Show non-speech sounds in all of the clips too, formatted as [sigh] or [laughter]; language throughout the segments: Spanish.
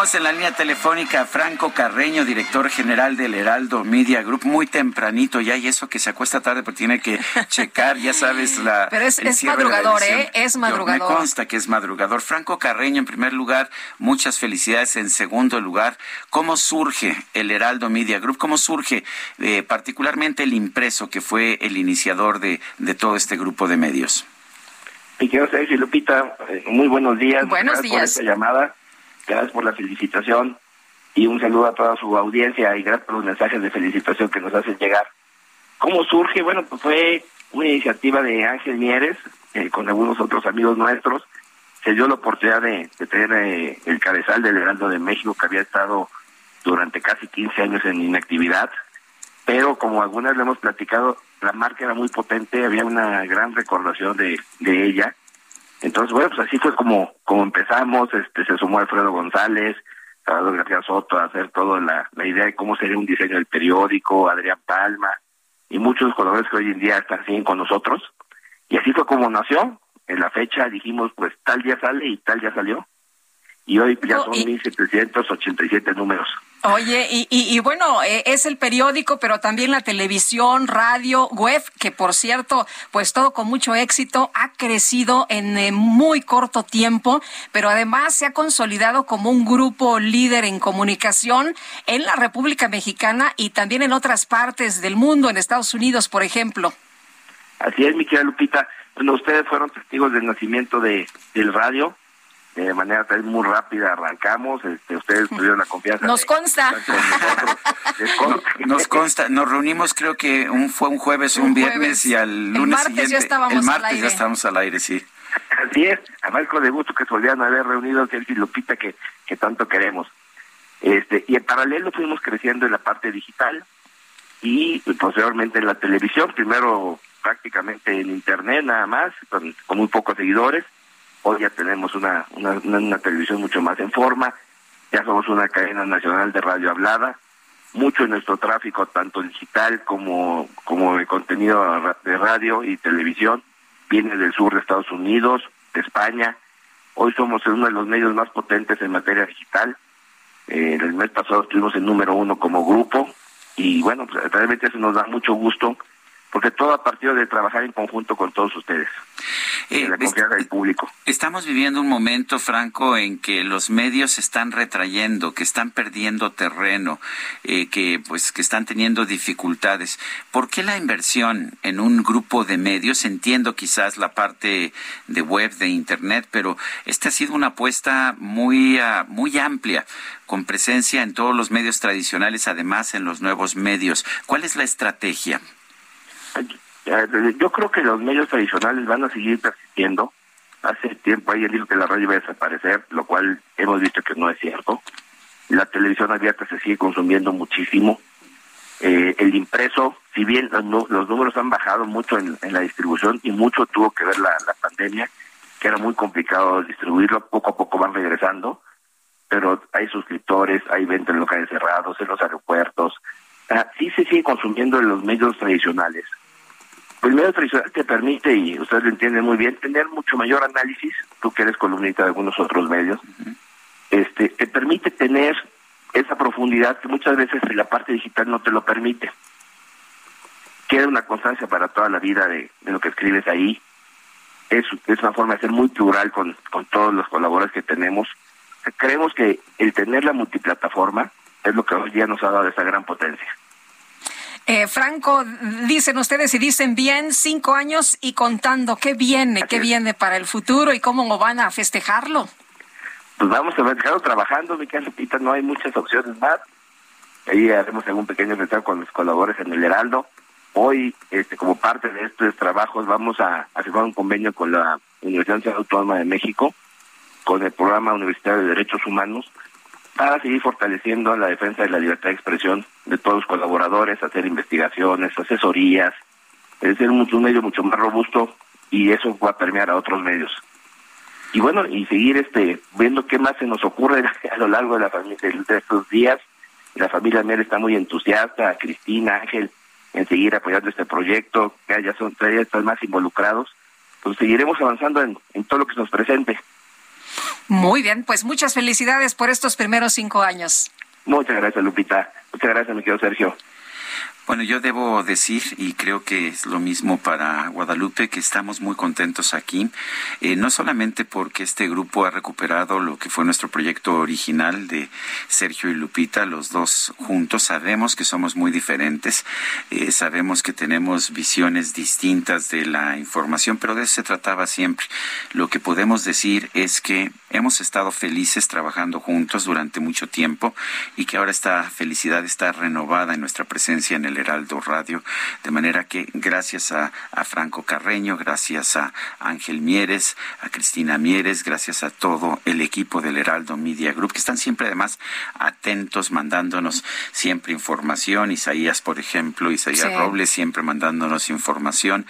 Tenemos en la línea telefónica a Franco Carreño, director general del Heraldo Media Group, muy tempranito ya, y eso que se acuesta tarde porque tiene que [laughs] checar, ya sabes, la. Pero es, el es madrugador. ¿eh? Es Yo- madrugador. Me consta que es madrugador. Franco Carreño, en primer lugar, muchas felicidades. En segundo lugar, ¿cómo surge el Heraldo Media Group? ¿Cómo surge eh, particularmente el impreso, que fue el iniciador de, de todo este grupo de medios? Y quiero Sergio y Lupita, eh, muy buenos días. Buenos gracias por días. esta llamada, gracias por la felicitación y un saludo a toda su audiencia y gracias por los mensajes de felicitación que nos hacen llegar. ¿Cómo surge? Bueno, pues fue una iniciativa de Ángel Mieres eh, con algunos otros amigos nuestros. Se dio la oportunidad de, tener eh, el cabezal del Heraldo de México que había estado durante casi 15 años en inactividad pero como algunas le hemos platicado, la marca era muy potente, había una gran recordación de ella. Entonces, bueno, pues así fue como, como empezamos, este, se sumó Alfredo González, Salvador García Soto a hacer toda la, la idea de cómo sería un diseño del periódico, Adrián Palma, y muchos colaboradores que hoy en día están siguen con nosotros. Y así fue como nació. En la fecha dijimos, pues tal día sale y tal ya salió. Y hoy ya son y- 1.787 números. Oye, y, y, y bueno, eh, es el periódico, pero también la televisión, radio, web, que por cierto, pues todo con mucho éxito, ha crecido en eh, muy corto tiempo, pero además se ha consolidado como un grupo líder en comunicación en la República Mexicana y también en otras partes del mundo, en Estados Unidos, por ejemplo. Así es, mi querida Lupita. Bueno, ustedes fueron testigos del nacimiento de del radio. De manera tal muy rápida arrancamos. Este, ustedes tuvieron la confianza. Nos de- consta. [laughs] Nos consta, nos reunimos creo que un, fue un jueves o un, Un viernes jueves. y al El lunes martes ya siguiente, estábamos el al martes aire. ya estábamos al aire, sí. Así es. Además, con de gusto que a haber reunido Sergio y Lupita que, que tanto queremos. Este, y en paralelo fuimos creciendo en la parte digital y posteriormente en la televisión, primero prácticamente en internet nada más, con, con muy pocos seguidores. Hoy ya tenemos una, una, televisión mucho más en forma, ya somos una cadena nacional de radio hablada, mucho de nuestro tráfico, tanto digital como, como de contenido de radio y televisión, viene del sur de Estados Unidos, de España. Hoy somos uno de los medios más potentes en materia digital. Eh, el mes pasado estuvimos en número uno como grupo. Y bueno, pues, realmente eso nos da mucho gusto porque todo a partir de trabajar en conjunto con todos ustedes, Eh, de la est- confianza del público. Estamos viviendo un momento, Franco, en que los medios se están retrayendo, que están perdiendo terreno, eh, que pues que están teniendo dificultades. ¿Por qué la inversión en un grupo de medios? Entiendo quizás la parte de web, de internet, pero esta ha sido una apuesta muy ah, muy amplia, con presencia en todos los medios tradicionales, además en los nuevos medios. ¿Cuál es la estrategia? Eh, Yo creo que los medios tradicionales van a seguir persistiendo. Hace tiempo alguien dijo que la radio iba a desaparecer, lo cual hemos visto que no es cierto. La televisión abierta se sigue consumiendo muchísimo. Eh, el impreso, si bien los, números han bajado mucho en, la distribución y mucho tuvo que ver la, pandemia, que era muy complicado distribuirlo, poco a poco van regresando, pero hay suscriptores, hay ventas en locales cerrados, en los aeropuertos. Ah, sí se sigue consumiendo en los medios tradicionales. Pues medio tradicional te permite, y ustedes lo entienden muy bien, tener mucho mayor análisis, tú que eres columnista de algunos otros medios, este, te permite tener esa profundidad que muchas veces la parte digital no te lo permite. Queda una constancia para toda la vida de, de lo que escribes ahí. Es, es una forma de ser muy plural con, con todos los colaboradores que tenemos. Creemos que el tener la multiplataforma es lo que hoy día nos ha dado esa gran potencia. Eh, Franco, dicen ustedes y dicen bien, cinco años y contando, ¿qué viene? ¿Qué viene para el futuro y cómo van a festejarlo? Pues vamos a dejarlo trabajando, mi Lupita, no hay muchas opciones más. Ahí haremos algún pequeño festejo con los colaboradores en el Heraldo. Hoy, este, como parte de estos trabajos, vamos a, a firmar un convenio con la Universidad Autónoma de México con el programa universitario de derechos humanos para seguir fortaleciendo la defensa de la libertad de expresión de todos los colaboradores, hacer investigaciones, asesorías, es ser un, medio mucho más robusto y eso va a permear a otros medios. Y bueno, y seguir este viendo qué más se nos ocurre [laughs] a lo largo de, la de estos días. La familia Mier está muy entusiasta, Cristina, Ángel, en seguir apoyando este proyecto, que haya son tres están más involucrados. Pues seguiremos avanzando en, en todo lo que nos presente. Muy bien, pues muchas felicidades por estos primeros cinco años. Muchas gracias, Lupita. Muchas gracias, mi querido Sergio. Bueno, yo debo decir, y creo que es lo mismo para Guadalupe, que estamos muy contentos aquí, eh, no solamente porque este grupo ha recuperado lo que fue nuestro proyecto original de Sergio y Lupita, los dos juntos, sabemos que somos muy diferentes, eh, sabemos que tenemos visiones distintas de la información, pero de eso se trataba siempre. Lo que podemos decir es que hemos estado felices trabajando juntos durante mucho tiempo y que ahora esta felicidad está renovada en nuestra presencia en el Heraldo Radio. De manera que gracias a, Franco Carreño, gracias a Ángel Mieres, a Cristina Mieres, gracias a todo el equipo del Heraldo Media Group, que están siempre además atentos, mandándonos siempre información. Isaías, por ejemplo, Isaías Robles, siempre mandándonos información.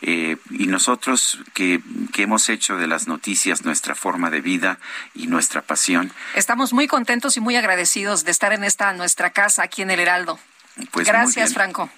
Eh, y nosotros que, que hemos hecho de las noticias nuestra forma de vida y nuestra pasión. Estamos muy contentos y muy agradecidos de estar en esta nuestra casa aquí en el Heraldo. Pues Gracias, Franco.